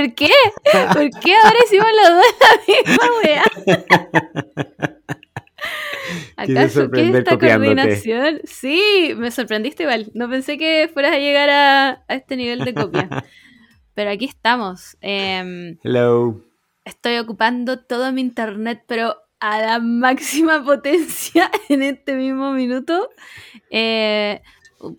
¿Por qué? ¿Por qué ahora hicimos los dos la misma weá? ¿Acaso qué es esta coordinación? Sí, me sorprendiste igual. No pensé que fueras a llegar a, este nivel de copia. Pero aquí estamos. Em, Hello. Estoy ocupando todo mi internet, pero a la máxima potencia en este mismo minuto. Eh,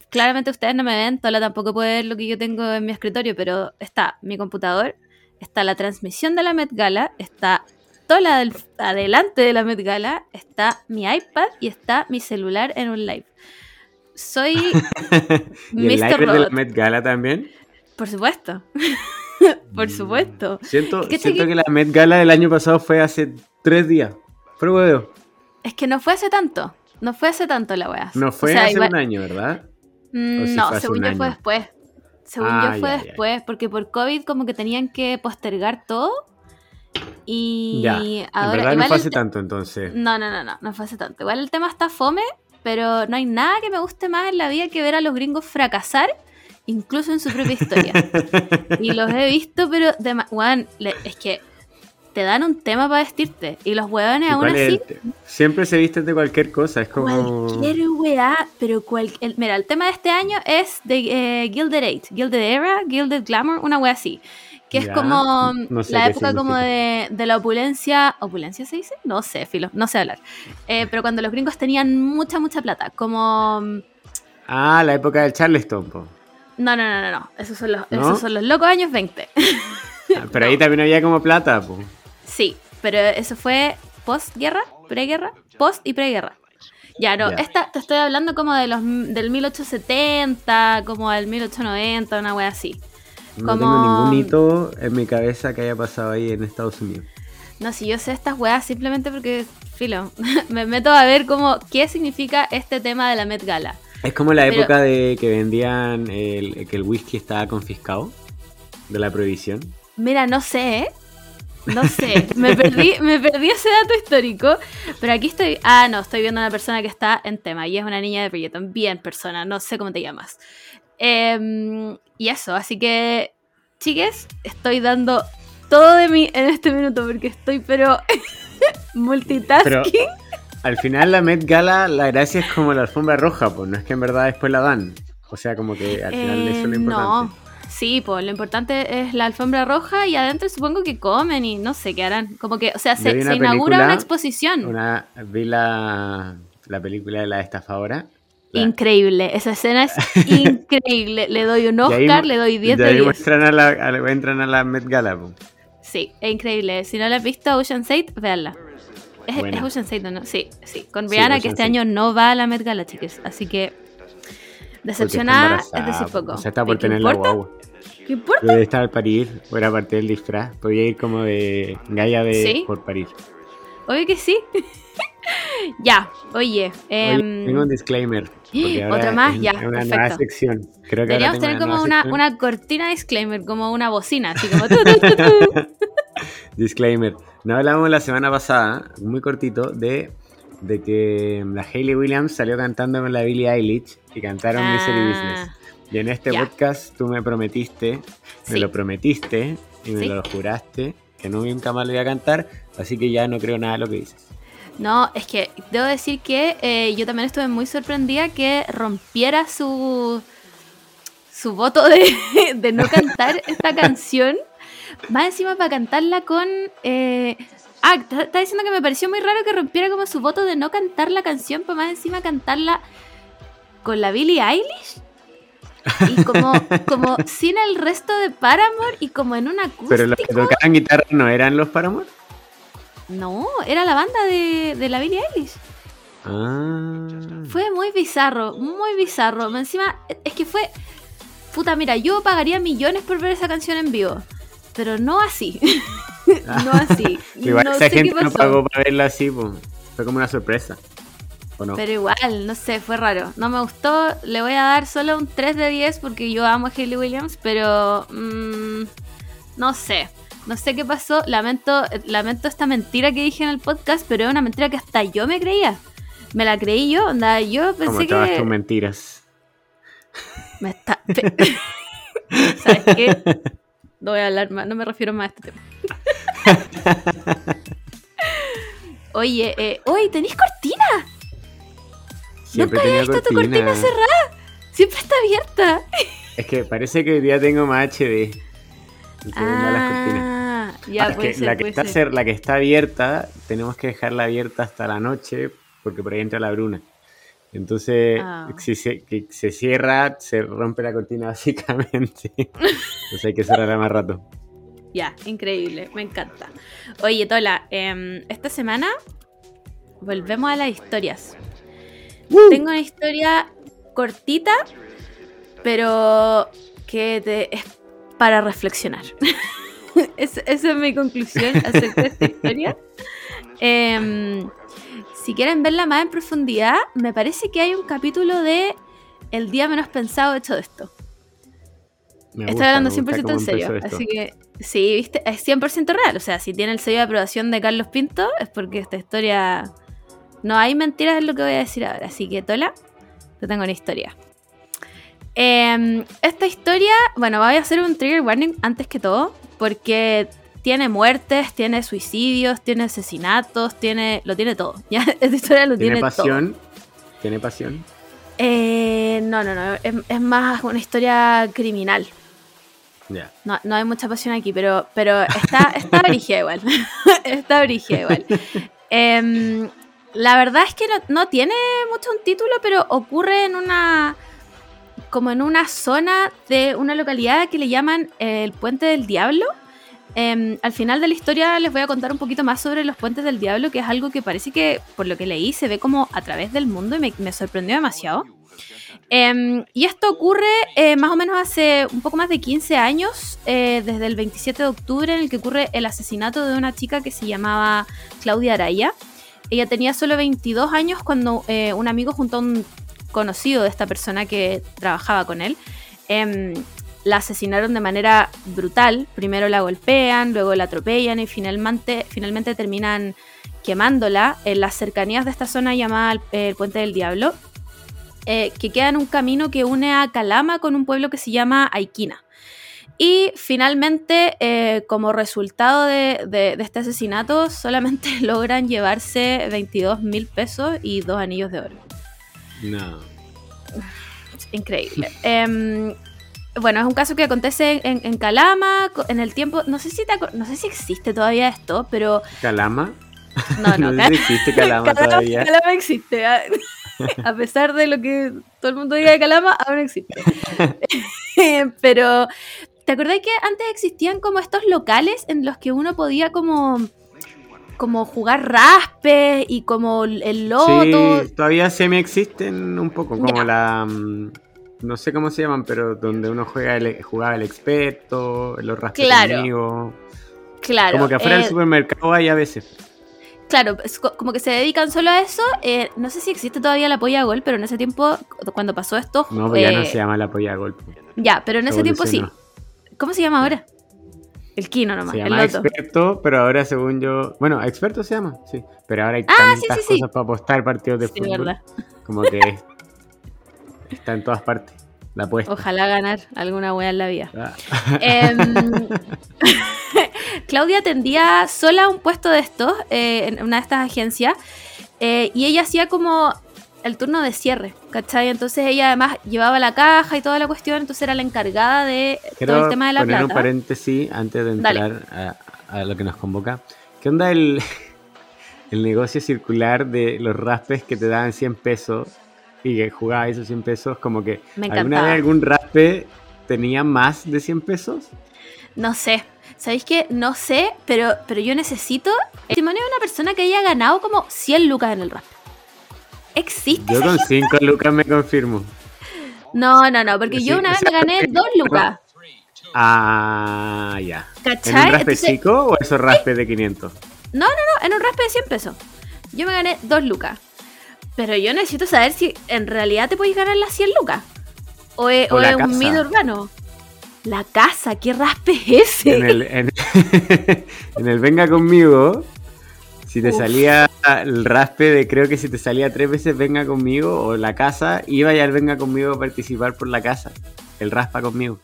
claramente ustedes no me ven, Tola tampoco puede ver lo que yo tengo en mi escritorio, pero está mi computador, está la transmisión de la Met Gala, está Tola del, adelante de la Met Gala, está mi iPad y está mi celular en un live. Soy ¿Y el live de la Met Gala también? Por supuesto. Por mm. supuesto. Siento, siento que... la Met Gala del año pasado fue hace tres días. Fue huevo. Es que no fue hace tanto. No fue hace tanto la weá. No fue hace un año, ¿verdad? No, según yo fue después. Según yo ah, fue después, porque por COVID como que tenían que postergar todo. Y ahora. En verdad no fue hace tanto entonces. No, no, no, no, no fue hace tanto. Igual el tema está fome, pero no hay nada que me guste más en la vida que ver a los gringos fracasar, incluso en su propia historia. y los he visto, pero de, bueno, es que te dan un tema para vestirte. Y los hueones aún así. Siempre se visten de cualquier cosa, es como. Cualquier weá, pero cual, mira, el tema de este año es de eh, Gilded Age, Gilded Era, Gilded Glamour, una wea así. Que es como la época como de, de, la opulencia. ¿Opulencia se dice? No sé, filo, no sé hablar. Eh, pero cuando los gringos tenían mucha, mucha plata. Como. Ah, la época del Charleston, po. No, no, no, no, no. Esos son los, esos son los locos años 20. Ah, pero ahí también había como plata, po. Sí, pero eso fue post-guerra, pre-guerra, post y pre-guerra. Ya, no, esta te estoy hablando como de los del 1870, como del 1890, una wea así. No tengo ningún hito en mi cabeza que haya pasado ahí en Estados Unidos. No, si yo sé estas weas simplemente porque, filo, me meto a ver como qué significa este tema de la Met Gala. Es como la época de que vendían el, que el whisky estaba confiscado, de la prohibición. Mira, no sé, ¿eh? No sé, me perdí, me perdí ese dato histórico, pero aquí estoy. Ah, no, estoy viendo a una persona que está en tema y es una niña de Bridgeton. Bien, persona, no sé cómo te llamas. Em, y eso, así que, chiques, estoy dando todo de mí en este minuto porque estoy, pero multitasking. al final, la Met Gala, la gracia es como la alfombra roja, pues no es que en verdad después la dan. O sea, como que al final eso es lo eh, importante. No. Sí, pues lo importante es la alfombra roja y adentro supongo que comen y no sé qué harán. Como que, o sea, se, inaugura una exposición. Una, vi la, película de la estafadora. Increíble, esa escena es increíble. Le doy un Oscar, le doy 10 de, de 10. Muestran a la, entran a la Met Gala. Sí, es increíble. Si no la has visto, Ocean's 8, véanla. Es, es Ocean's 8, ¿no? Sí, sí. Con Rihanna, que este año no va a la Met Gala, chicas. Así que decepcionada es decir poco. O sea, está por tener la guagua. ¿Qué importa? Debe estar al parir, o era parte del disfraz. Podía ir como de Gaia de por parir. Obvio que sí. ya, oye, em, Tengo un disclaimer. Otra más, ya. una perfecto. nueva sección. Creo que Deberíamos tener como una, una, cortina disclaimer, como una bocina, así como. disclaimer. No hablamos la semana pasada, muy cortito, de, de que la Hayley Williams salió cantando con la Billie Eilish y cantaron Misery ah. Business. Y en este podcast tú me prometiste, me lo prometiste y me lo juraste que nunca más lo iba a cantar, así que ya no creo nada de lo que dices. No, es que debo decir que eh, yo también estuve muy sorprendida que rompiera su, su voto de, no cantar esta canción. Más encima para cantarla con... Eh, ah, está diciendo que me pareció muy raro que rompiera como su voto de no cantar la canción, para más encima cantarla con la Billie Eilish. Y como, como sin el resto de Paramore y como en una acústico. Pero los que tocaban guitarra no eran los Paramore. No, era la banda de, de la Billie Eilish. Ah. Fue muy bizarro, muy bizarro. Encima, es que fue. Puta, mira, yo pagaría millones por ver esa canción en vivo. Pero no así. no así. Igual esa gente no pagó para verla así, fue como una sorpresa. Pero igual, no sé, fue raro. No me gustó. Le voy a dar solo un 3 de 10 porque yo amo a Hayley Williams, pero mm, no sé. No sé qué pasó. Lamento, lamento esta mentira que dije en el podcast, pero es una mentira que hasta yo me creía. Me la creí yo, onda, yo pensé ¿Cómo que. tus mentiras? Me está. ¿Sabes qué? no voy a hablar más, no me refiero más a este tema. Oye, eh, oye, ¿tenéis cortina? Siempre Nunca había tenía visto tu cortina cerrada. Siempre está abierta. Es que parece que hoy día tengo más HD. Y las. Ah, ya Ah, es puede que ser, la, que puede está ser. la que está abierta, tenemos que dejarla abierta hasta la noche, porque por ahí entra la bruna. Entonces, Ah. si se, que se cierra, se rompe la cortina básicamente. Entonces hay que cerrarla más rato. Ya, increíble, me encanta. Oye, Tola, em, esta semana volvemos a las historias. Tengo una historia cortita, pero que te- es para reflexionar. Es- esa es mi conclusión acerca de esta historia. Em, si quieren verla más en profundidad, me parece que hay un capítulo de El día menos pensado hecho de esto. Me Estoy gusta, hablando me gusta 100% cómo en serio. Así que, sí, viste, es 100% real. O sea, si tiene el sello de aprobación de Carlos Pinto, es porque esta historia. No hay mentiras en lo que voy a decir ahora. Así que, Tola, te tengo una historia. Em, esta historia, bueno, voy a hacer un trigger warning antes que todo, porque tiene muertes, tiene suicidios, tiene asesinatos, tiene. Lo tiene todo. ¿ya? Esta historia lo tiene, ¿Tiene todo. pasión? ¿Tiene pasión? Eh, no, no, no. Es, es más una historia criminal. Ya. No, no hay mucha pasión aquí, pero, pero está, está igual. está igual. Em, la verdad es que no, no tiene mucho un título, pero ocurre en una. como en una zona de una localidad que le llaman el Puente del Diablo. Em, al final de la historia les voy a contar un poquito más sobre los puentes del diablo, que es algo que parece que, por lo que leí, se ve como a través del mundo y me, sorprendió demasiado. Em, y esto ocurre eh, más o menos hace un poco más de 15 años, eh, desde el 27 de octubre, en el que ocurre el asesinato de una chica que se llamaba Claudia Araya. Ella tenía solo 22 años cuando eh, un amigo junto a un conocido de esta persona que trabajaba con él, em, la asesinaron de manera brutal. Primero la golpean, luego la atropellan y finalmente, finalmente terminan quemándola en las cercanías de esta zona llamada el, el Puente del Diablo, eh, que queda en un camino que une a Calama con un pueblo que se llama Aiquina. Y finalmente, eh, como resultado de, de- de este asesinato, solamente logran llevarse 22 mil pesos y dos anillos de oro. No. Increíble. Em, bueno, es un caso que acontece en, en Calama, en el tiempo, no sé si te no sé si existe todavía esto, pero ¿Calama? no, no, sé si existe Calama Calama, todavía. Calama existe. ah. A pesar de lo que todo el mundo diga de Calama, aún existe. Pero, ¿te acordás que antes existían como estos locales en los que uno podía como, como jugar raspe y como el loto? Sí, todavía semi existen un poco, como la. No sé cómo se llaman, pero donde uno juega el, jugaba el experto, los raspes Claro. conmigo. Claro. Como que afuera eh, del supermercado hay a veces. Claro, como que se dedican solo a eso. eh, no sé si existe todavía la polla gol, pero en ese tiempo, cu- cuando pasó esto. No, pues ya no eh, se llama la polla a golpe. Ya, pero en ese tiempo sí. ¿Cómo se llama ahora? El Kino nomás, Se el llama loto. experto, pero ahora según yo. Bueno, experto se llama, sí. Pero ahora hay Ah, tantas sí, sí. cosas para apostar partidos de fútbol. verdad. Como que está en todas partes. La apuesta. Ojalá ganar alguna wea en la vida. Ah. Em, Claudia atendía sola un puesto de estos eh, en una de estas agencias eh, y ella hacía como el turno de cierre, ¿cachai? Entonces ella además llevaba la caja y toda la cuestión, entonces era la encargada de Quiero todo el tema de la poner un plata. paréntesis antes de entrar a, a lo que nos convoca. ¿Qué onda el, el negocio circular de los raspes que te daban 100 pesos y que jugabas esos 100 pesos? Como que Me alguna vez algún raspe tenía más de 100 pesos. No sé. ¿Sabéis qué? No sé, pero, pero yo necesito el testimonio de una persona que haya ganado como 100 lucas en el rap. ¿Existe? Yo con gente? 5 lucas me confirmo. No, no, no, porque Sí, yo una o vez sea, me gané 2 lucas. Ah, ya. ¿En ¿Cachai? un raspe Entonces- chico o esos raspes de 500? No, en un raspe de 100 pesos. Yo me gané 2 lucas. Pero yo necesito saber si en realidad te puedes ganar las 100 lucas. O es, O es un mito urbano. La casa, ¿qué raspe es ese? En el, en, en el Venga conmigo, si te Uf. salía el raspe de creo que si te salía tres veces Venga conmigo o la casa, iba ya al Venga conmigo a participar por la casa. El raspa conmigo.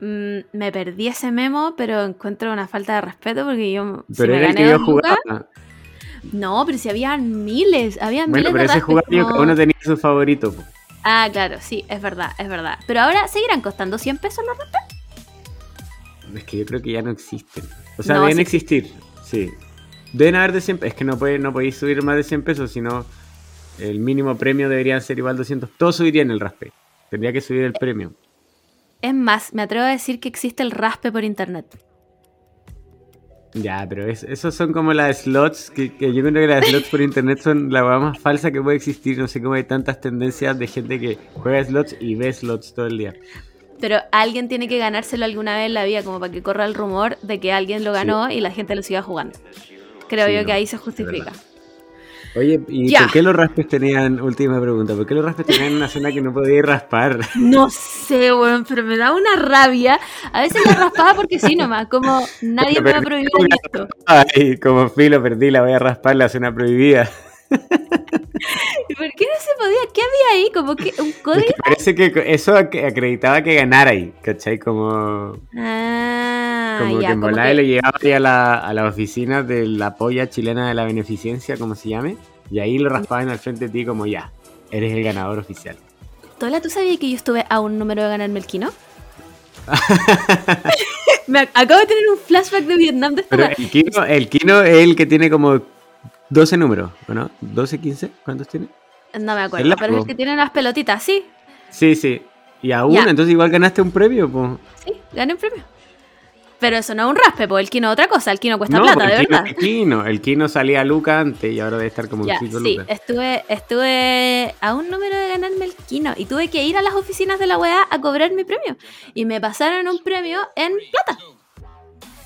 mm, me perdí ese memo, pero encuentro una falta de respeto porque yo. Pero era el que yo jugaba. No, pero si habían miles, había bueno, miles pero ese jugador cada uno tenía su favorito. Ah, claro, sí, es verdad, es verdad. Pero ahora seguirán costando 100 pesos los raspes. Es que yo creo que ya no existen. O sea, deben existir, sí. Deben haber de 100 Es que no, puede, no podéis subir más de 100 pesos, sino el mínimo premio debería ser igual 200. Todos subirían el raspe. Tendría que subir el premio. Es más, me atrevo a decir que existe el raspe por internet. Ya, pero esos son como las slots, que, yo creo que las slots por internet son la más falsa que puede existir. No sé cómo hay tantas tendencias de gente que juega slots y ve slots todo el día. Pero alguien tiene que ganárselo alguna vez en la vida, como para que corra el rumor de que alguien lo ganó y la gente lo siga jugando. Creo yo que ahí se justifica. Oye, ¿y por qué los raspes tenían, última pregunta, por qué los raspes tenían una zona que no podía ir raspar? No sé, weón, pero me da una rabia. A veces la raspaba porque sí nomás, como nadie me ha prohibido esto. Ay, como filo perdí, la voy a raspar la zona prohibida. ¿Y por qué no se podía? ¿Qué había ahí? ¿Como que un código? parece que eso acreditaba que ganara ahí, ¿cachai? Como... Ah, como que en volada le llevaba ahí a la, a la oficina de la polla chilena de la beneficencia, como se llame, y ahí lo raspaban al frente de ti como ya, eres el ganador oficial. Tola, ¿tú sabías que yo estuve a un número de ganarme el Kino? Me acabo de tener un flashback de Vietnam de Pero el Kino, el Kino es el que tiene como 12 números, ¿no? ¿12, 15? ¿Cuántos tiene? No me acuerdo, pero es el que tiene las pelotitas, ¿sí? Sí, sí. Y aún, entonces igual ganaste un premio, pues. Sí, gané un premio. Pero eso no es un raspe, pues el Kino es otra cosa, el Kino cuesta plata, de verdad. El Kino, el Kino salía a Luca antes y ahora debe estar como un chico sí, estuve, estuve a un número de ganarme el Kino y tuve que ir a las oficinas de la UEA a cobrar mi premio. Y me pasaron un premio en plata.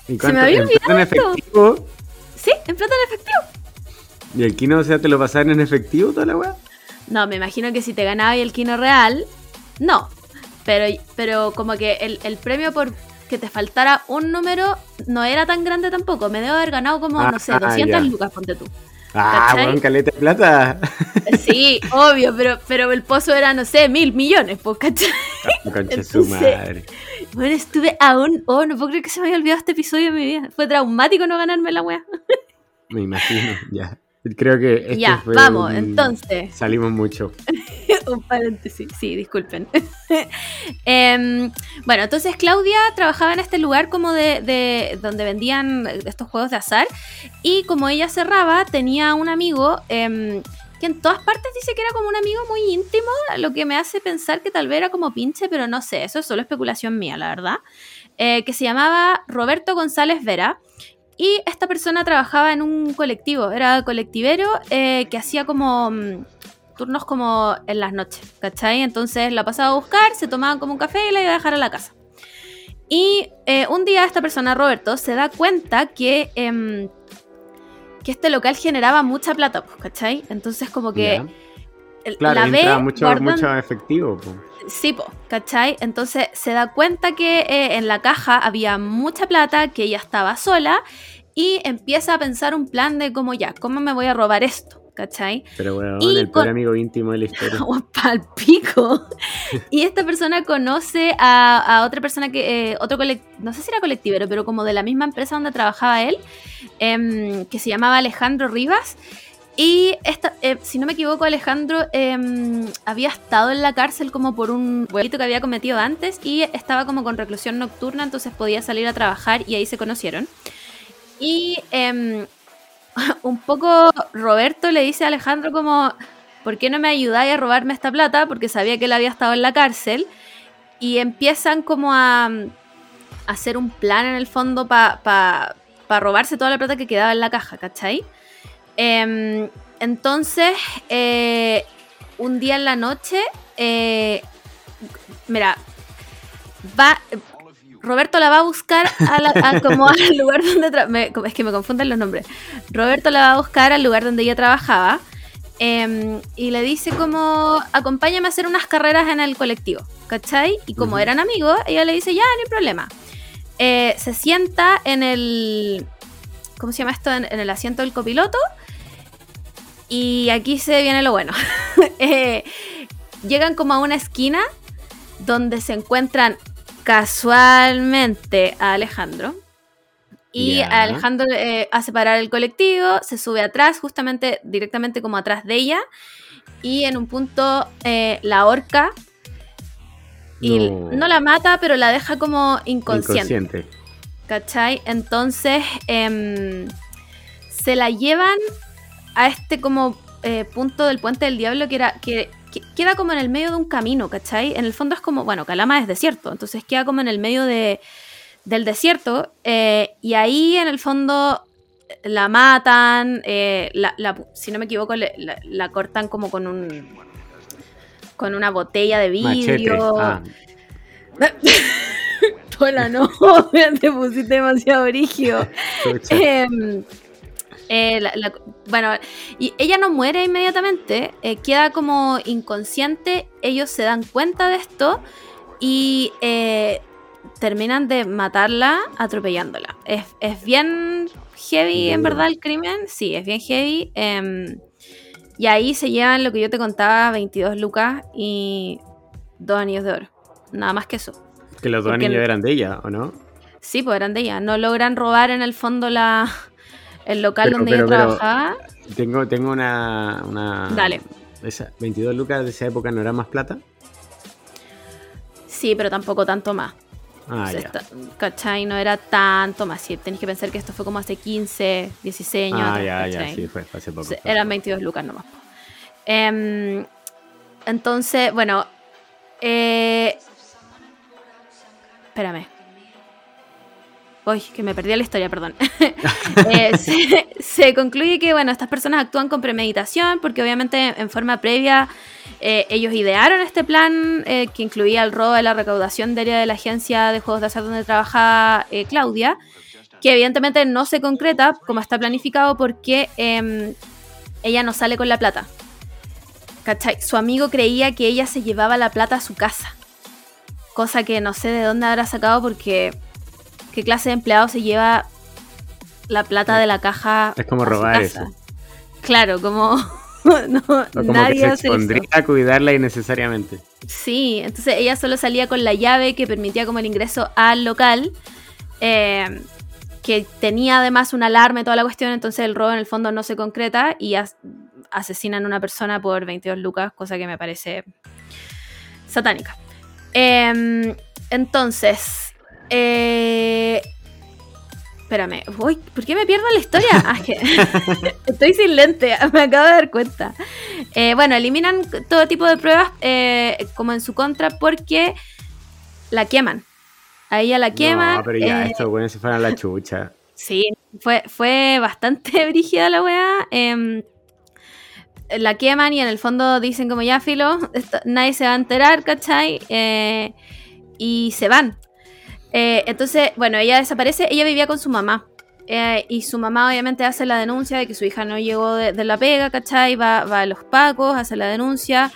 ¿Y cuánto, Se me había olvidado. ¿En efectivo? Sí, en plata en efectivo. ¿Y el kino, o sea, te lo pasaron en efectivo toda la weá? No, me imagino que si te ganaba el kino real, no. Pero, pero como que el, premio por que te faltara un número no era tan grande tampoco. Me debo haber ganado como, no sé, 200 ah, lucas, ponte tú. Ah, weón, caleta de plata. Sí, obvio, pero, pero el pozo era, no sé, mil millones, pues, ¿cachai? Ah, concha su madre. Bueno, estuve aún. Oh, no puedo creer que se me haya olvidado este episodio de mi vida. Fue traumático no ganarme la weá. Me imagino, ya. Creo que. Este ya, vamos, entonces. Salimos mucho. un paréntesis, sí, disculpen. Em, bueno, entonces Claudia trabajaba en este lugar como de, de, donde vendían estos juegos de azar. Y como ella cerraba, tenía un amigo. Em, que en todas partes dice que era como un amigo muy íntimo, lo que me hace pensar que tal vez era como pinche, pero no sé, eso es solo especulación mía, la verdad. Eh, que se llamaba Roberto González Vera y esta persona trabajaba en un colectivo, era colectivero eh, que hacía como mm, turnos como en las noches, ¿cachai? Entonces la pasaba a buscar, se tomaba como un café y la iba a dejar a la casa. Y eh, un día esta persona, Roberto, se da cuenta que, em, que este local generaba mucha plata, pues, ¿cachai? Entonces como que... la ve mucho, mucho efectivo. Sí, po, ¿cachai? Entonces se da cuenta que eh, en la caja había mucha plata, que ella estaba sola y empieza a pensar un plan de cómo ya, ¿cómo me voy a robar esto? ¿Cachai? Pero bueno, el peor amigo íntimo de la historia. pico. y esta persona conoce a, otra persona que, eh, otro no sé si era colectivero, pero como de la misma empresa donde trabajaba él, em, que se llamaba Alejandro Rivas. Y esta, eh, si no me equivoco, Alejandro em, había estado en la cárcel como por un delito que había cometido antes y estaba como con reclusión nocturna, entonces podía salir a trabajar y ahí se conocieron. Y em, un poco Roberto le dice a Alejandro como, ¿por qué no me ayudáis a robarme esta plata? Porque sabía que él había estado en la cárcel. Y empiezan como a, hacer un plan en el fondo para robarse toda la plata que quedaba en la caja, ¿cachai? Em, entonces, eh, un día en la noche, eh, mira, va, Roberto la va a buscar a como al lugar donde es que me confunden los nombres. Roberto la va a buscar al lugar donde ella trabajaba em, y le dice como acompáñame a hacer unas carreras en el colectivo, ¿cachai? Y como eran amigos, ella le dice ya, no hay problema. Eh, se sienta en el, ¿cómo se llama esto? En, el asiento del copiloto y aquí se viene lo bueno. Eh, llegan como a una esquina donde se encuentran casualmente a Alejandro. Y Alejandro eh, hace parar el colectivo, se sube atrás, justamente directamente como atrás de ella. Y en un punto eh, la horca. Y no. la mata, pero la deja como inconsciente. inconsciente. ¿Cachai? Entonces em, se la llevan a este como eh, punto del puente del diablo que era que, queda como en el medio de un camino, ¿cachai? En el fondo es como, bueno, Calama es desierto, entonces queda como en el medio de, del desierto eh, y ahí en el fondo la matan, eh, si no me equivoco, la, cortan como con un con una botella de vidrio. Ah. Hola, no, te pusiste demasiado origio. Eh, bueno, y ella no muere inmediatamente, eh, queda como inconsciente, ellos se dan cuenta de esto y eh, terminan de matarla atropellándola. Es, bien heavy en verdad el crimen, sí, es bien heavy. Em, y ahí se llevan lo que yo te contaba, 22 lucas y dos anillos de oro. Nada más que eso. Que los dos anillos eran de ella, ¿o no? Sí, pues eran de ella. No logran robar en el fondo la, el local donde ella trabajaba. Tengo, tengo una, una. Dale. Esa, 22 lucas de esa época no era más plata. Sí, pero tampoco tanto más. Ah, ya. ¿Cachai? No era tanto más. Sí, tenéis que pensar que esto fue como hace 15, 16 años. Ah, ya, ya, sí, fue hace poco. eran 22 lucas nomás. Em, entonces, bueno. Eh, espérame. Uy, que me perdí la historia, perdón. Eh, se, concluye que, bueno, estas personas actúan con premeditación porque obviamente en forma previa eh, ellos idearon este plan eh, que incluía el robo de la recaudación diaria de la agencia de juegos de azar donde trabajaba Claudia, que evidentemente no se concreta como está planificado porque em, ella no sale con la plata. ¿Cachai? Su amigo creía que ella se llevaba la plata a su casa. Cosa que no sé de dónde habrá sacado porque ¿Qué clase de empleado se lleva la plata de la caja? Es como robar eso. Claro, como, no, como nadie que se expondría a cuidarla innecesariamente. Sí, entonces ella solo salía con la llave que permitía como el ingreso al local. Eh, que tenía además una alarma y toda la cuestión, entonces el robo en el fondo no se concreta y asesinan a una persona por 22 lucas, cosa que me parece satánica. Em, entonces, eh, espérame, Uy, ¿por qué me pierdo la historia? Ah, estoy sin lente, me acabo de dar cuenta. Eh, bueno, eliminan todo tipo de pruebas eh, como en su contra porque la queman. A ella la queman. No, pero ya, esto, bueno, se fueron a la chucha. Sí, fue, fue bastante brígida la weá. Em, la queman y en el fondo dicen como ya, filo, nadie se va a enterar, ¿cachai? y se van. Eh, entonces, bueno, ella desaparece, ella vivía con su mamá. Eh, y su mamá obviamente hace la denuncia de que su hija no llegó de, la pega, ¿cachai? Va, va, a los pacos, hace la denuncia.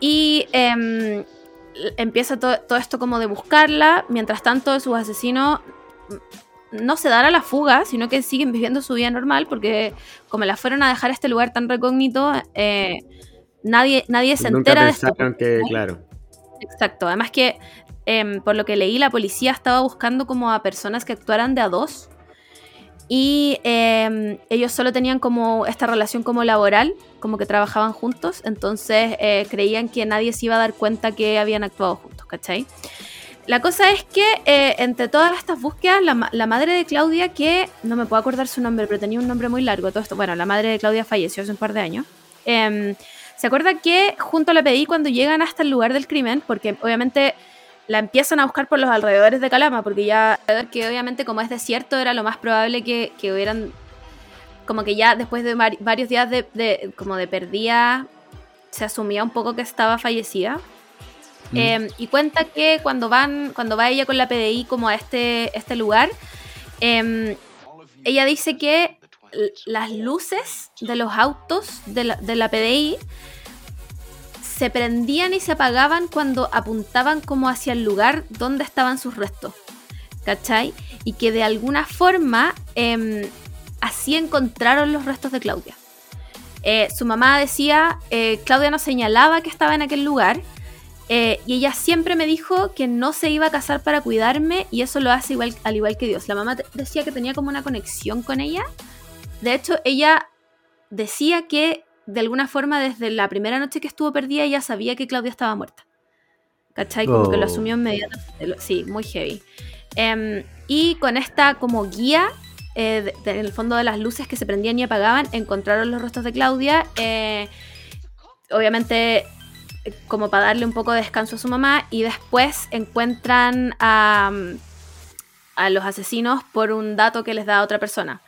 Y em, empieza todo esto como de buscarla. Mientras tanto, sus asesinos no se dan a la fuga, sino que siguen viviendo su vida normal, porque como la fueron a dejar a este lugar tan recógnito, eh, nadie, nadie se entera de esto. Que, claro. Exacto, además que Em, por lo que leí, la policía estaba buscando como a personas que actuaran de a dos. Y em, ellos solo tenían como esta relación como laboral, como que trabajaban juntos. Entonces eh, creían que nadie se iba a dar cuenta que habían actuado juntos, ¿cachai? La cosa es que eh, entre todas estas búsquedas, la, madre de Claudia, que no me puedo acordar su nombre, pero tenía un nombre muy largo, todo esto, bueno, la madre de Claudia falleció hace un par de años. Em, se acuerda que junto a la PDI cuando llegan hasta el lugar del crimen, porque obviamente la empiezan a buscar por los alrededores de Calama, porque ya, que obviamente como es desierto, era lo más probable que, hubieran, como que ya después de varios días de, como de perdida, se asumía un poco que estaba fallecida. Mm. Em, y cuenta que cuando van, cuando va ella con la PDI como a este, este lugar, em, ella dice que las luces de los autos de la, de la PDI se prendían y se apagaban cuando apuntaban como hacia el lugar donde estaban sus restos. ¿Cachai? Y que de alguna forma em, así encontraron los restos de Claudia. Eh, su mamá decía, eh, Claudia nos señalaba que estaba en aquel lugar Eh, y ella siempre me dijo que no se iba a casar para cuidarme y eso lo hace al igual que Dios. La mamá decía que tenía como una conexión con ella. De hecho, ella decía que de alguna forma desde la primera noche que estuvo perdida ella sabía que Claudia estaba muerta. ¿Cachai? Como que lo oh. asumió inmediatamente. Sí, muy heavy. Em, y con esta como guía, eh, en el fondo de las luces que se prendían y apagaban, encontraron los rostros de Claudia. Eh, obviamente como para darle un poco de descanso a su mamá y después encuentran a, a los asesinos por un dato que les da otra persona.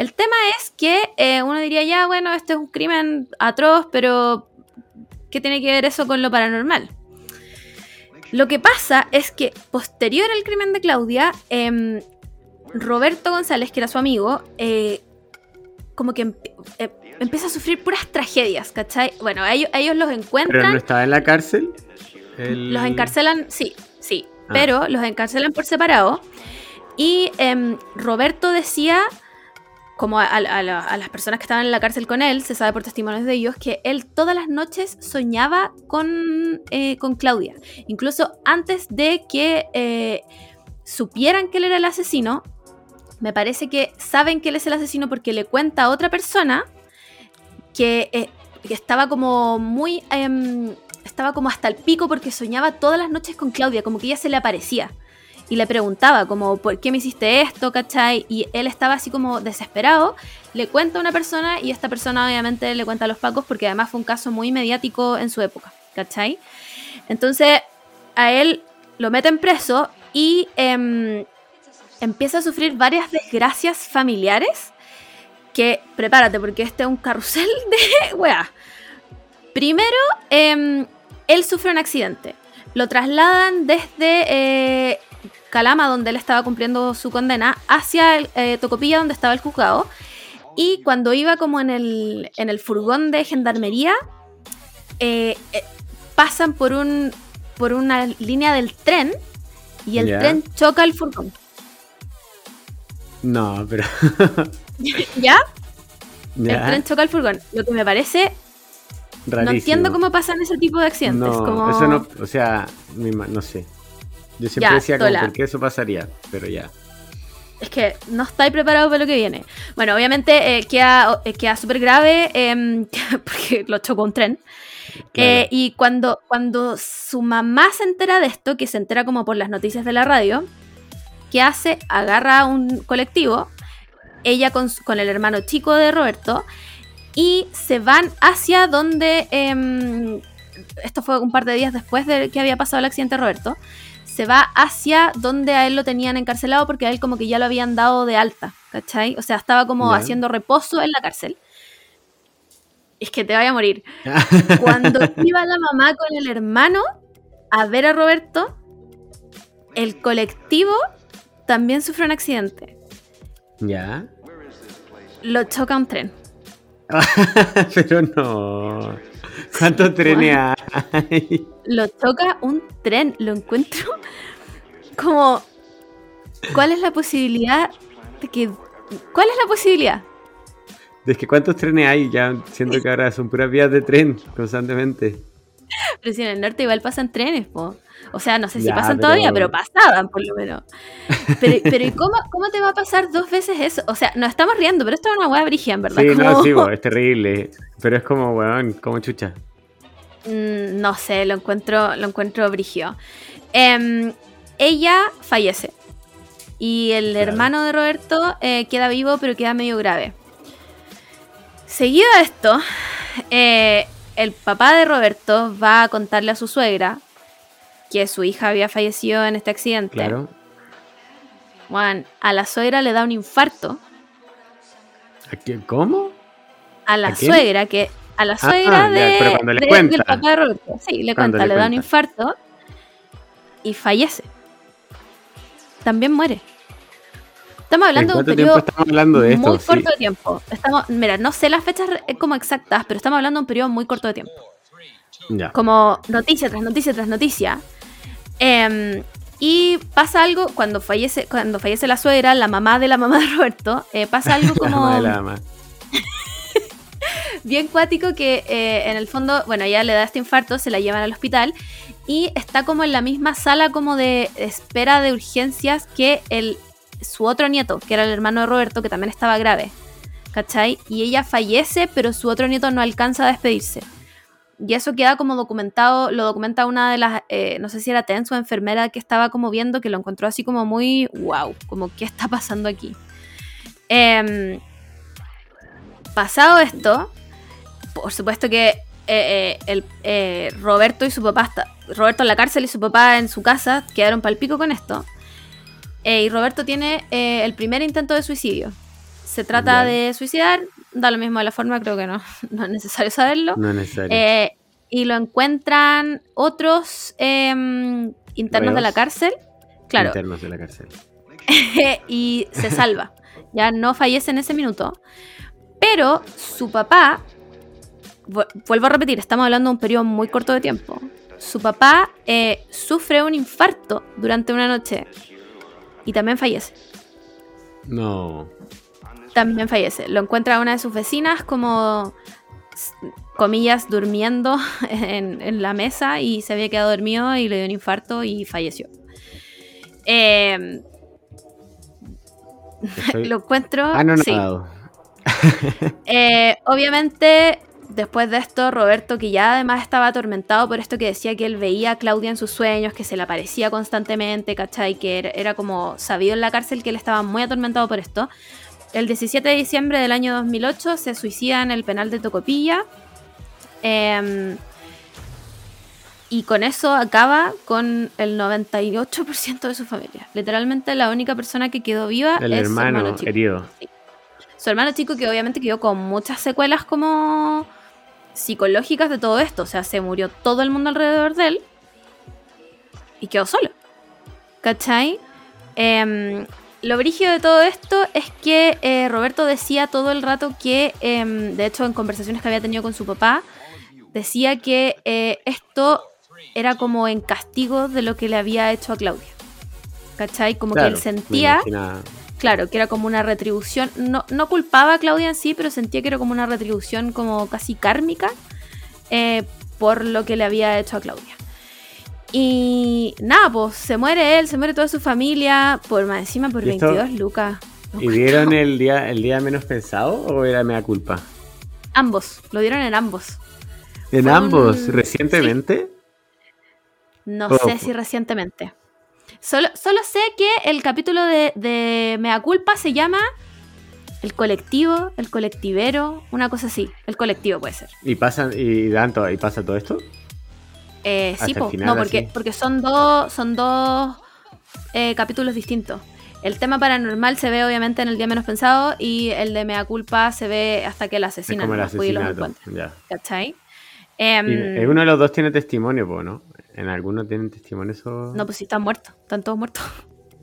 El tema es que eh, uno diría ya, bueno, este es un crimen atroz, pero ¿qué tiene que ver eso con lo paranormal? Lo que pasa es que posterior al crimen de Claudia, em, Roberto González, que era su amigo, eh, como que eh, empieza a sufrir puras tragedias, ¿cachai? Bueno, ellos, ellos los encuentran. ¿Pero no estaba en la cárcel? Los encarcelan, sí, sí, ah. pero los encarcelan por separado. Y em, Roberto decía, como a, las personas que estaban en la cárcel con él, se sabe por testimonios de ellos, que él todas las noches soñaba con, eh, con Claudia. Incluso antes de que eh, supieran que él era el asesino, me parece que saben que él es el asesino porque le cuenta a otra persona que, eh, estaba como muy... Em, estaba como hasta el pico porque soñaba todas las noches con Claudia, como que ella se le aparecía. Y le preguntaba como, ¿por qué me hiciste esto? ¿Cachai? Y él estaba así como desesperado. Le cuenta a una persona y esta persona obviamente le cuenta a los pacos porque además fue un caso muy mediático en su época. ¿Cachai? Entonces a él lo meten preso y em, empieza a sufrir varias desgracias familiares que prepárate porque este es un carrusel de weá. Primero, em, él sufre un accidente. Lo trasladan desde eh, Calama, donde él estaba cumpliendo su condena, hacia eh, Tocopilla, donde estaba el juzgado. Y cuando iba como en el, en el furgón de gendarmería, eh, pasan por, un, por una línea del tren y el tren choca el furgón. No, pero. ¿Ya? El tren choca el furgón. Lo que me parece. No entiendo cómo pasan ese tipo de accidentes. No, eso no. O sea, no sé. Yo siempre decía como, ¿por qué eso pasaría? Pero ya. Es que no estáis preparados para lo que viene. Bueno, obviamente eh, queda, eh, queda súper grave em, porque lo chocó un tren. Eh, y cuando, cuando su mamá se entera de esto, que se entera como por las noticias de la radio, ¿qué hace? Agarra un colectivo, ella con, el hermano chico de Roberto, y se van hacia donde, em, esto fue un par de días después de que había pasado el accidente de Roberto, se va hacia donde a él lo tenían encarcelado porque a él como que ya lo habían dado de alta, ¿cachai? O sea, estaba como haciendo reposo en la cárcel. Es que te vaya a morir. Cuando iba la mamá con el hermano a ver a Roberto, el colectivo también sufrió un accidente. ¿Ya? Lo choca un tren. Pero no. ¿Cuántos trenes hay? Lo choca un tren. Lo encuentro como. ¿Cuál es la posibilidad de que. ¿Cuál es la posibilidad? De que cuántos trenes hay, ya siento que ahora son puras vías de tren constantemente. Pero si en el norte igual pasan trenes, po. O sea, no sé si pasan todavía, pero pasaban por lo menos. Pero, ¿y cómo, te va a pasar dos veces eso? O sea, nos estamos riendo, pero esto es una hueá brigia, en verdad. Sí, no, sí, es terrible. Pero es como, weón, como chucha. Mm, no sé, lo encuentro, lo encuentro brigio. Em, ella fallece. Y el hermano de Roberto eh, queda vivo, pero queda medio grave. Seguido a esto, eh, el papá de Roberto va a contarle a su suegra que su hija había fallecido en este accidente. Claro. Juan, a la suegra le da un infarto. ¿A quién? ¿Cómo? A la suegra, que. A la suegra ah, de, le cuenta. del papá de Roberto. Sí, le cuenta, le, da un infarto y fallece. También muere. Estamos hablando de un periodo estamos hablando de muy corto de tiempo. Estamos, mira, no sé las fechas como exactas, pero estamos hablando de un periodo muy corto de tiempo. Ya. Como noticia tras noticia tras noticia. Em, y pasa algo cuando fallece, cuando fallece la suegra, la mamá de la mamá de Roberto, eh, pasa algo como. bien cuático que eh, en el fondo, bueno, ella le da este infarto, se la llevan al hospital y está como en la misma sala como de espera de urgencias que el, su otro nieto, que era el hermano de Roberto, que también estaba grave. ¿Cachai? Y ella fallece, pero su otro nieto no alcanza a despedirse. Y eso queda como documentado, lo documenta una de las, eh, no sé si era Tens o enfermera que estaba como viendo, que lo encontró así como muy, wow, como qué está pasando aquí. Em, pasado esto, por supuesto que eh, eh, el, Roberto y su papá, Roberto en la cárcel y su papá en su casa quedaron palpico con esto. y Roberto tiene el primer intento de suicidio. Se trata de suicidar, da lo mismo de la forma, creo que no, no es necesario saberlo. No es necesario. Eh, y lo encuentran otros em, internos de la cárcel. Claro. Internos de la cárcel. y se salva. ya no fallece en ese minuto. Pero su papá, vuelvo a repetir, estamos hablando de un periodo muy corto de tiempo. Su papá eh, sufre un infarto durante una noche y también fallece. No también fallece. Lo encuentra una de sus vecinas como, comillas, durmiendo en, la mesa y se había quedado dormido y le dio un infarto y falleció. Em, lo encuentro... Sí. Eh, obviamente, después de esto, Roberto, que ya además estaba atormentado por esto que decía que él veía a Claudia en sus sueños, que se le aparecía constantemente, ¿cachai? Que era como sabido en la cárcel que él estaba muy atormentado por esto el 17 de diciembre del año 2008 se suicida en el penal de Tocopilla. Em, y con eso acaba con el 98% de su familia. Literalmente la única persona que quedó viva el es hermano, su hermano chico. herido. Su hermano chico que obviamente quedó con muchas secuelas como psicológicas de todo esto. O sea, se murió todo el mundo alrededor de él y quedó solo. ¿Cachai? Eh, lo brígido de todo esto es que eh, Roberto decía todo el rato que, em, de hecho en conversaciones que había tenido con su papá, decía que eh, esto era como en castigo de lo que le había hecho a Claudia. ¿Cachai? Como que él sentía, claro, que era como una retribución, no, no culpaba a Claudia en sí, pero sentía que era como una retribución como casi kármica eh, por lo que le había hecho a Claudia. Y nada, pues se muere él, se muere toda su familia, por más encima por 22 lucas. ¿Y dieron el día, el día menos pensado o era mea culpa? Ambos, lo dieron en ambos. ¿En ambos? ¿Recientemente? No sé si recientemente. Solo, solo sé que el capítulo de, de Mea Culpa se llama El colectivo, el colectivero, una cosa así. El colectivo puede ser. ¿Y pasa, y, Danto, ¿y pasa todo esto? Eh, sí, no, porque, porque son dos, son dos eh, capítulos distintos. El tema paranormal se ve obviamente en el día menos pensado y el de mea culpa se ve hasta que el el asesinato, ya. ¿Cachai? Em, uno de los dos tiene testimonio, ¿no? En algunos tienen testimonio eso. No, pues sí están muertos, están todos muertos.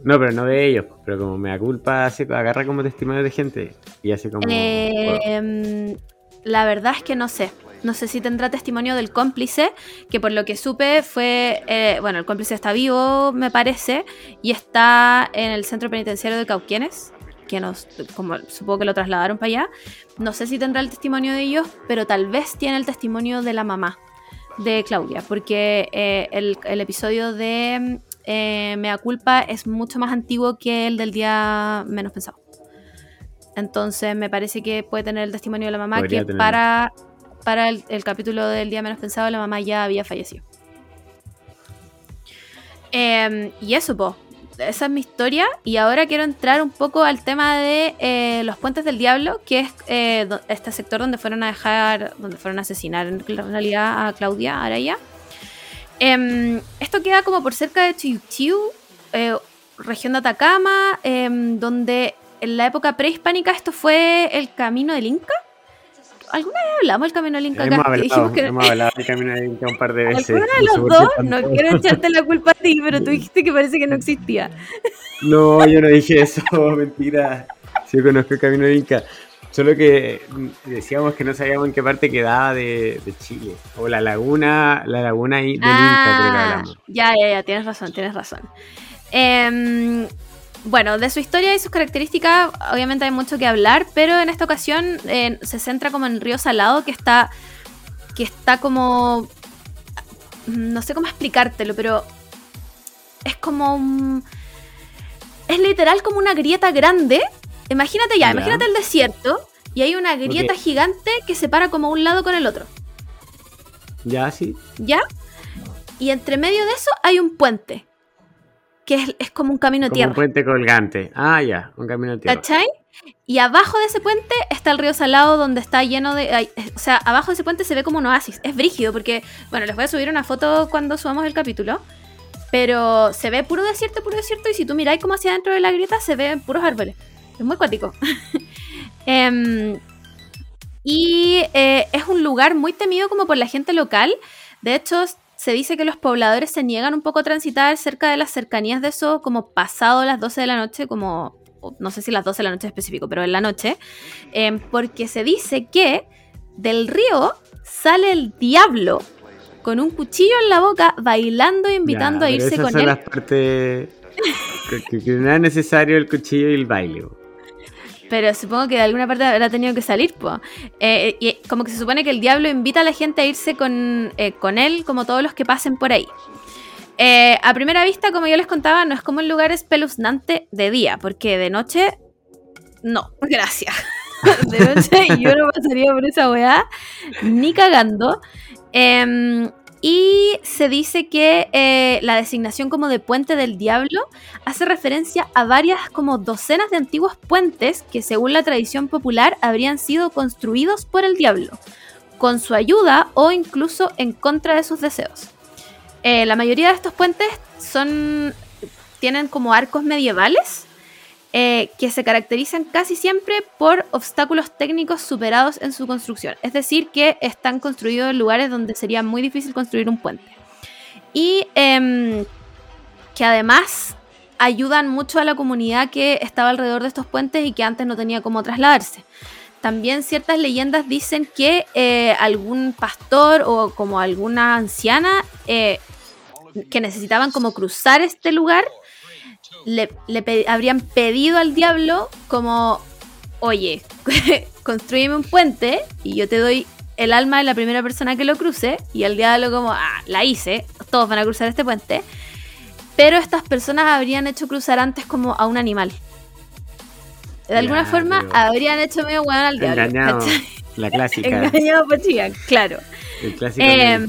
No, pero no de ellos, pero como mea culpa hace, agarra como testimonio de gente y hace como. Em, la verdad es que no sé. No sé si tendrá testimonio del cómplice, que por lo que supe fue, eh, bueno, el cómplice está vivo, me parece, y está en el centro penitenciario de Cauquienes, que nos, como supongo que lo trasladaron para allá. No sé si tendrá el testimonio de ellos, pero tal vez tiene el testimonio de la mamá de Claudia, porque eh, el, episodio de eh, Mea Culpa es mucho más antiguo que el del día menos pensado. Entonces me parece que puede tener el testimonio de la mamá que para para el, capítulo del día menos pensado, la mamá ya había fallecido. Em, y eso, pues, esa es mi historia. Y ahora quiero entrar un poco al tema de eh, los puentes del diablo, que es eh, este sector donde fueron a dejar, donde fueron a asesinar en realidad a Claudia Araya. Em, esto queda como por cerca de Chiu eh, región de Atacama, em, donde en la época prehispánica esto fue el camino del Inca. ¿Alguna vez hablamos del Camino del Inca hemos Hablado, Hemos hablado del Camino del Inca un par de veces. ¿Alguna de los dos? No quiero echarte la culpa a ti, pero tú dijiste que parece que no existía. No, yo no dije eso, mentira. Sí conozco el Camino Inca. Solo que decíamos que no sabíamos en qué parte quedaba de, Chile. O la laguna, la laguna del Inca, creo que ah, hablamos. Ya, ya, ya, tienes razón, tienes razón. Eh, bueno, de su historia y sus características, obviamente hay mucho que hablar, pero en esta ocasión eh, se centra como en el río Salado, que está, que está como no sé cómo explicártelo, pero es como un... Es literal como una grieta grande. Imagínate ya, imagínate el desierto y hay una grieta gigante que separa como un lado con el otro. Ya, sí. ¿Ya? Y entre medio de eso hay un puente. Que es, como un camino de tierra. Un puente colgante. Ah, ya, un camino de tierra. ¿Cachai? Y abajo de ese puente está el río Salado, donde está lleno de. o sea, abajo de ese puente se ve como un oasis. Es brígido, porque. Bueno, les voy a subir una foto cuando subamos el capítulo. Pero se ve puro desierto, puro desierto. Y si tú miráis como hacia adentro de la grieta, se ven puros árboles. Es muy cuático. Em, y eh, es un lugar muy temido como por la gente local. De hecho, se dice que los pobladores se niegan un poco a transitar cerca de las cercanías de eso, como pasado las 12 de la noche, como no sé si las 12 de la noche específico, pero en la noche, em, porque se dice que del río sale el diablo con un cuchillo en la boca, bailando e invitando a irse con son él. las partes que, que, no es necesario el cuchillo y el baile. Pero supongo que de alguna parte habrá tenido que salir, pues. y como que se supone que el diablo invita a la gente a irse con, eh, con él, como todos los que pasen por ahí. a primera vista, como yo les contaba, no es como un lugar espeluznante de día, porque de noche, no, gracias. de noche yo no pasaría por esa weá, ni cagando. Y se dice que eh, la designación como de puente del diablo hace referencia a varias como docenas de antiguos puentes que según la tradición popular habrían sido construidos por el diablo, con su ayuda o incluso en contra de sus deseos. Eh, la mayoría de estos puentes son, tienen como arcos medievales eh, que se caracterizan casi siempre por obstáculos técnicos superados en su construcción. Es decir, que están construidos en lugares donde sería muy difícil construir un puente. Y em, que además ayudan mucho a la comunidad que estaba alrededor de estos puentes y que antes no tenía cómo trasladarse. También ciertas leyendas dicen que eh, algún pastor o como alguna anciana eh, que necesitaban como cruzar este lugar le, habrían pedido al diablo como, oye, construyeme un puente y yo te doy el alma de la primera persona que lo cruce y el diablo como, ah, la hice, todos van a cruzar este puente. Pero estas personas habrían hecho cruzar antes como a un animal. De alguna forma habrían hecho medio hueón al diablo. Engañado, la clásica. Engañado claro. El clásico. Eh,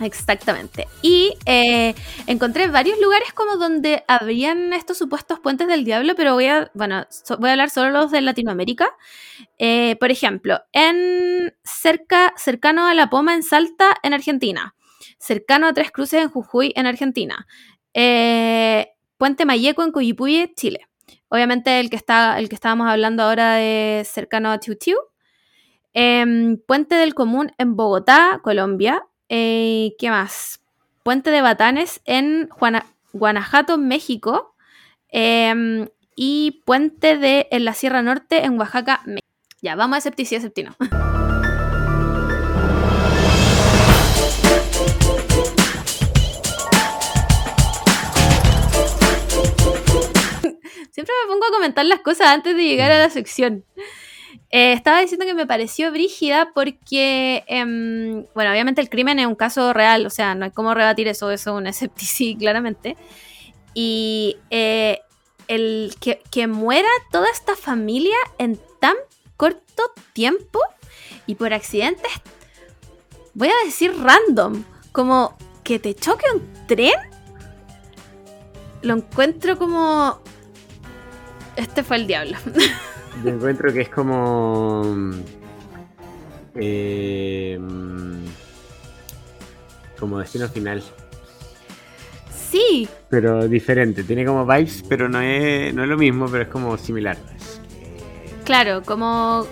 Exactamente. Y eh, encontré varios lugares como donde habrían estos supuestos puentes del diablo, pero voy a, bueno, voy a hablar solo los de Latinoamérica. Eh, por ejemplo, en cerca, cercano a La Poma en Salta, en Argentina. Cercano a Tres Cruces en Jujuy, en Argentina. Eh, Puente Mayeco en Cuyipulli, Chile. Obviamente el que, está, el que estábamos hablando ahora de cercano a Tiu. Em, Puente del Común en Bogotá, Colombia. Eh, ¿Qué más? Puente de Batanes en Guanajuato, México. Em, y Puente de en la Sierra Norte en Oaxaca, México. Ya, vamos a Septicia Septino. Siempre me pongo a comentar las cosas antes de llegar a la sección. Eh, estaba diciendo que me pareció brígida porque, em, bueno, obviamente el crimen es un caso real, o sea, no hay cómo rebatir eso, eso es un escepticismo claramente. Y eh, el que, que, muera toda esta familia en tan corto tiempo y por accidentes, voy a decir random, como que te choque un tren, lo encuentro como... Este fue el diablo. Yo encuentro que es como. Eh, como destino final. Sí. Pero diferente. Tiene como vibes, pero no es, no es lo mismo, pero es como similar. Claro, como.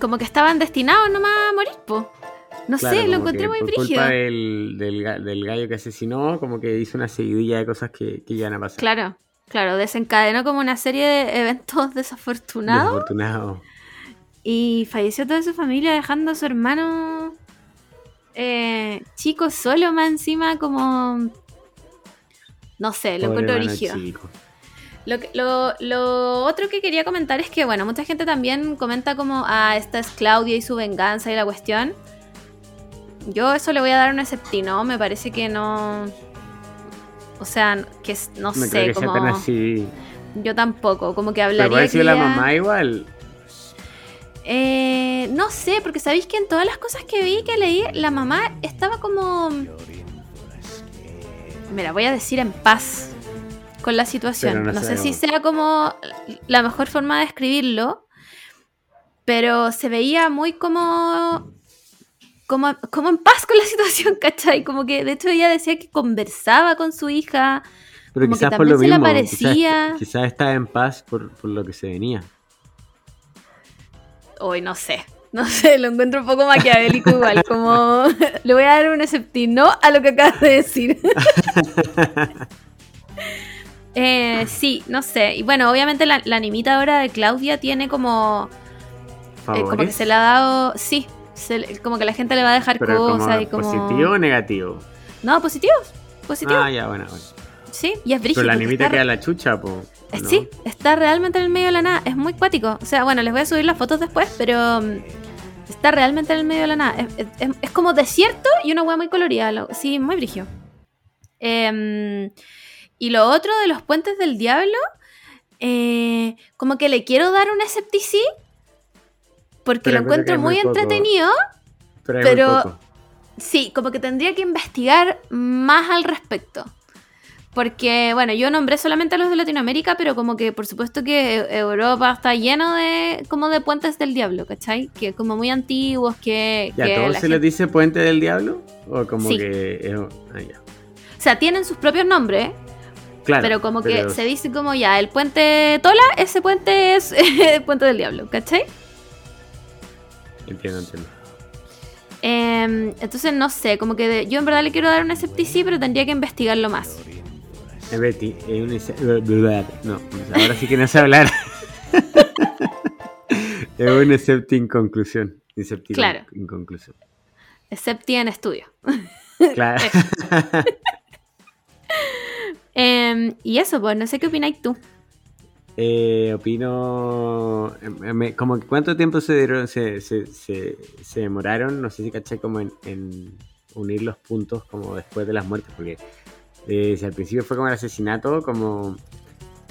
Como que estaban destinados nomás a morir, po. No sé, lo encontré muy brígido. culpa del, del, gallo que asesinó, como que hizo una seguidilla de cosas que, que iban a pasar. Claro. Claro, desencadenó como una serie de eventos desafortunados. Desafortunado. Y falleció toda su familia dejando a su hermano eh, chico solo más encima como... No sé, lo encuentro rígido. Lo, lo, lo, otro que quería comentar es que, bueno, mucha gente también comenta como, ah, esta es Claudia y su venganza y la cuestión. Yo eso le voy a dar un septino, me parece que no... O sea, que no, sé, creo que como... así. Yo tampoco, como que hablaría... Pero la mamá igual. Eh, no sé, porque sabéis que en todas las cosas que vi, que leí, la mamá estaba como... Me la voy a decir en paz con la situación. No, sé si sea como la mejor forma de escribirlo, pero se veía muy como, como, como en paz con la situación, ¿cachai? Como que de hecho ella decía que conversaba con su hija. Pero como quizás que por lo mismo, parecía... quizás, estaba en paz por, por lo que se venía. Hoy no sé. No sé, lo encuentro un poco maquiavélico igual, como le voy a dar un septino a lo que acabas de decir. eh, sí, no sé. Y bueno, obviamente la, animita ahora de Claudia tiene como... Eh, como que se le ha dado... Sí, como que la gente le va a dejar cosas y como... ¿Positivo o negativo? No, positivo. Positivo. Ah, ya, bueno, bueno. Sí, y es brígido. Pero la animita queda la chucha, po. Sí, está realmente en el medio de la nada. Es muy cuático. O sea, bueno, les voy a subir las fotos después, pero mm, está realmente en el medio de la nada. Es, como desierto y una hueá muy colorida. Sí, muy brigio. Em, y lo otro de los puentes del diablo, eh, como que le quiero dar un escepticí porque lo encuentro muy, entretenido, pero, pero sí, como que tendría que investigar más al respecto. Porque, bueno, yo nombré solamente a los de Latinoamérica, pero como que por supuesto que Europa está lleno de como de puentes del diablo, ¿cachai? Que como muy antiguos, que... ¿Y a todos se les dice puente del diablo? ¿O como que... Ah, o sea, tienen sus propios nombres, Claro, pero como que se dice como ya, el puente Tola, ese puente es el puente del diablo, ¿cachai? Entiendo, entiendo. Em, entonces no sé, como que yo en verdad le quiero dar un escepticismo, pero tendría que investigarlo más. Betty, no, ahora sí que no sé hablar. es un excepti en conclusión. claro. En conclusión. Excepti en estudio. Claro. Em, y eso, pues, no sé qué opináis tú. Eh, opino. Em, como cuánto tiempo se, dieron, se, se, se, demoraron, no sé si caché como en, en, unir los puntos como después de las muertes, porque eh, si al principio fue como el asesinato, como...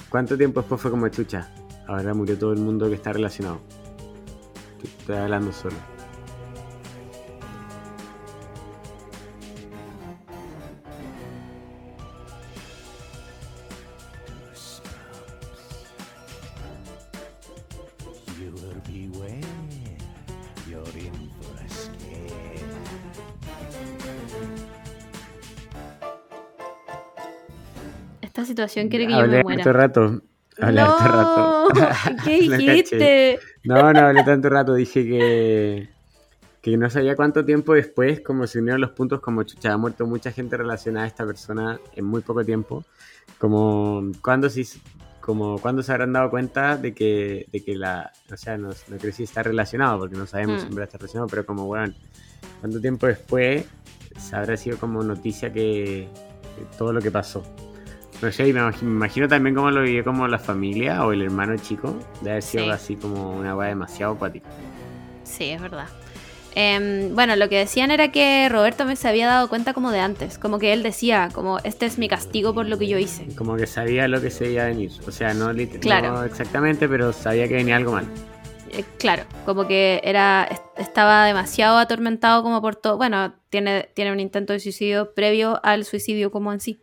¿Cuánto tiempo después fue como chucha? Ahora murió todo el mundo que está relacionado. Estoy hablando solo. Situación quiere que yo me muera. Tanto rato. Hablé no, tanto rato. ¿Qué dijiste? no, no hablé tanto rato. Dije que, que no sabía cuánto tiempo después, como se unieron los puntos, como chucha, ha muerto mucha gente relacionada a esta persona en muy poco tiempo. Como cuando se, como cuando se habrán dado cuenta de que, de que la, o sea, no, no creo si está relacionado, porque no sabemos si está relacionado, pero como, bueno, cuánto tiempo después se habrá sido como noticia que todo lo que pasó. No sé, me imagino, también cómo lo vivió como la familia o el hermano chico. De haber sido así como una weá demasiado acuática. Sí, es verdad. Em, bueno, lo que decían era que Roberto me se había dado cuenta como de antes, como que él decía, como este es mi castigo por lo que yo hice. Como que sabía lo que se iba a venir, o sea, no, claro. exactamente, pero sabía que venía algo mal. Eh, claro, como que era estaba demasiado atormentado como por todo, bueno, tiene, tiene un intento de suicidio previo al suicidio como en sí.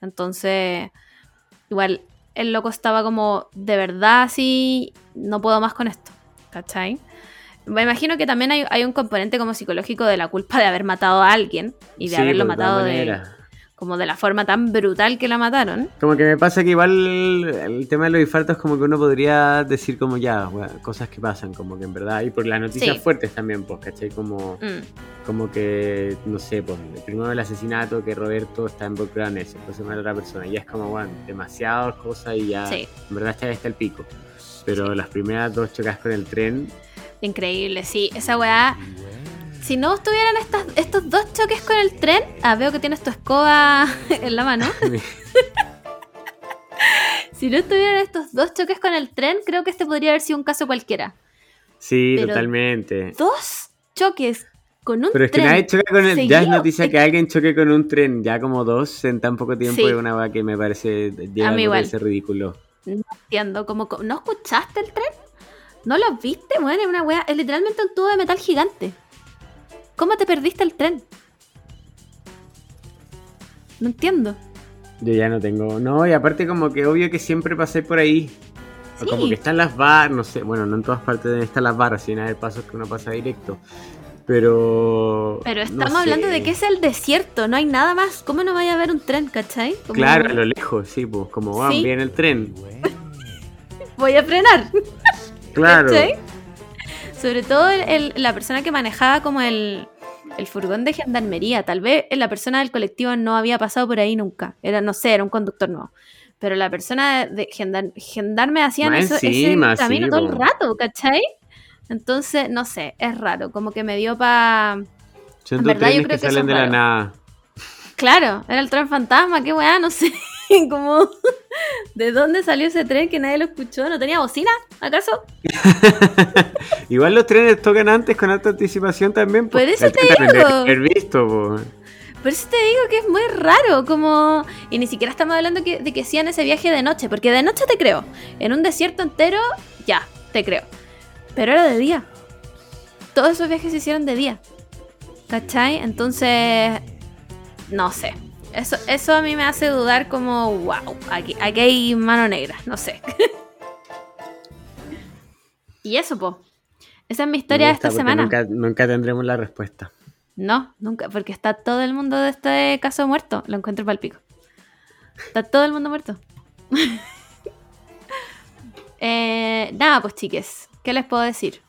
Entonces, igual, el loco estaba como, de verdad, así, no puedo más con esto, ¿cachai? Me imagino que también hay, un componente como psicológico de la culpa de haber matado a alguien y de haberlo pues, matado de, como de la forma tan brutal que la mataron. Como que me pasa que igual el tema de los infartos como que uno podría decir como ya, cosas que pasan, como que en verdad, y por las noticias fuertes también, pues, ¿cachai? Como, mm. como que, no sé, pues, el primero el asesinato, que Roberto está involucrado en eso, entonces mata a otra persona, y es como, bueno, demasiadas cosas y ya, en verdad está, está el pico. Pero las primeras dos chocas con el tren... Increíble, sí, esa weá si no estuvieran estos dos choques con el tren, ah, veo que tienes tu escoba en la mano. si no estuvieran estos dos choques con el tren, creo que este podría haber sido un caso cualquiera. Sí, totalmente. Dos choques con un Pero es que tren nadie choca con el. Ya es seguido. noticia que alguien choque con un tren, ya como dos en tan poco tiempo, Sí. es una weá que me parece. Llega A mí a igual. ser ridículo. No entiendo, como- ¿no escuchaste el tren? ¿No lo viste? Bueno, es una wea, es literalmente un tubo de metal gigante. ¿Cómo te perdiste el tren? No entiendo. Yo ya no tengo. No, y aparte, como que obvio que siempre pasé por ahí. Sí. Como que están las barras, no sé, bueno, no en todas partes estar las barras, sino hay pasos que uno pasa directo. Pero. Pero no estamos hablando sé. de que es el desierto, no hay nada más. ¿Cómo no vaya a haber un tren, cachai? Como- Claro, a lo lejos, sí, pues, como van, Sí. viene el tren. Voy a frenar. Claro. ¿Cachai? Sobre todo el- el- la persona que manejaba como el, el furgón de gendarmería. Tal vez la persona del colectivo no había pasado por ahí nunca. Era, no sé, era un conductor nuevo. Pero la persona de gendar- gendarme hacían eso, encima, ese camino sí, todo el rato, ¿cachai? Entonces, no sé, es raro. Como que me dio para... En verdad, yo creo que salen de la raro. nada. Claro, era el tren fantasma, qué weá, no sé. como... ¿De dónde salió ese tren que nadie lo escuchó? ¿No tenía bocina, acaso? Igual los trenes tocan antes con alta anticipación también. po. Por eso El te digo. haber visto, po. Por eso te digo que es muy raro, como... Y ni siquiera estamos hablando que- de que hacían ese viaje de noche, porque de noche te creo. En un desierto entero, ya, te creo. Pero era de día. Todos esos viajes se hicieron de día. ¿Cachai? Entonces, no sé. Eso, eso a mí me hace dudar como, wow, aquí, aquí hay mano negra, no sé. y eso, po. Esa es mi historia de esta semana. Nunca, nunca tendremos la respuesta. No, nunca, porque está todo el mundo de este caso muerto. Lo encuentro para el pico. Está todo el mundo muerto. Eh, nada, pues chiques, ¿qué les puedo decir?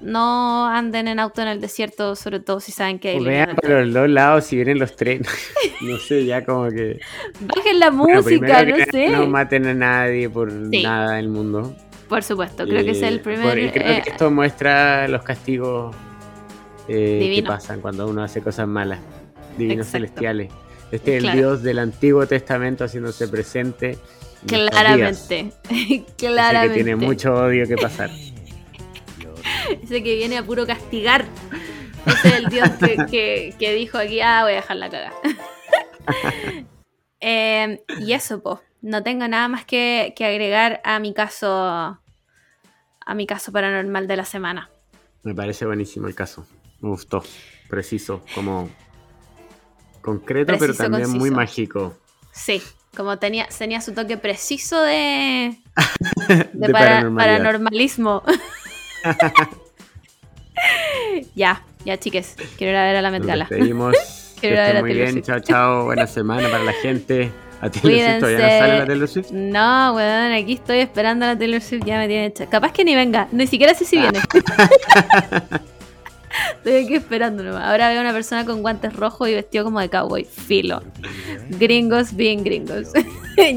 No anden en auto en el desierto, sobre todo si saben que hay vean por tren. los dos lados si vienen los trenes. no sé, ya como que. Bajen la música, no sé. No maten a nadie por Sí. nada del mundo. Por supuesto, creo que es Eh, el por- primer. y creo eh, que esto muestra los castigos eh, que pasan cuando uno hace cosas malas. Divinos Exacto. celestiales. Este es el. Dios del Antiguo Testamento haciéndose presente. claramente. Claramente. que tiene mucho odio que pasar. Ese que viene a puro castigar. Ese es el dios que, que- que dijo aquí, ah, voy a dejar la caga. Eh, y eso, pues. No tengo nada más que, que agregar a mi caso. A mi caso paranormal de la semana. Me parece buenísimo el caso. Me gustó. Preciso, como concreto, pero también muy mágico. Sí, como tenía, tenía su toque preciso de, de, De para- paranormalidad. paranormalismo. ya, ya, chiques. Quiero ir a ver a la Met Gala. que Quiero ir a ver a muy Taylor bien. Swift. Chao, chao. Buena semana para la gente. A Taylor Swift todavía no sale la Taylor Swift. No, weón, aquí estoy esperando a la Taylor Swift, ya me tiene hecha. Capaz que ni venga, ni siquiera sé si viene. estoy aquí esperando nomás. Ahora veo a una persona con guantes rojos y vestido como de cowboy. Filo. Gringos, bien gringos.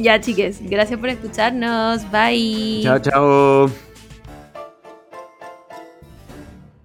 ya, chiques, gracias por escucharnos. Bye. Chao, chao.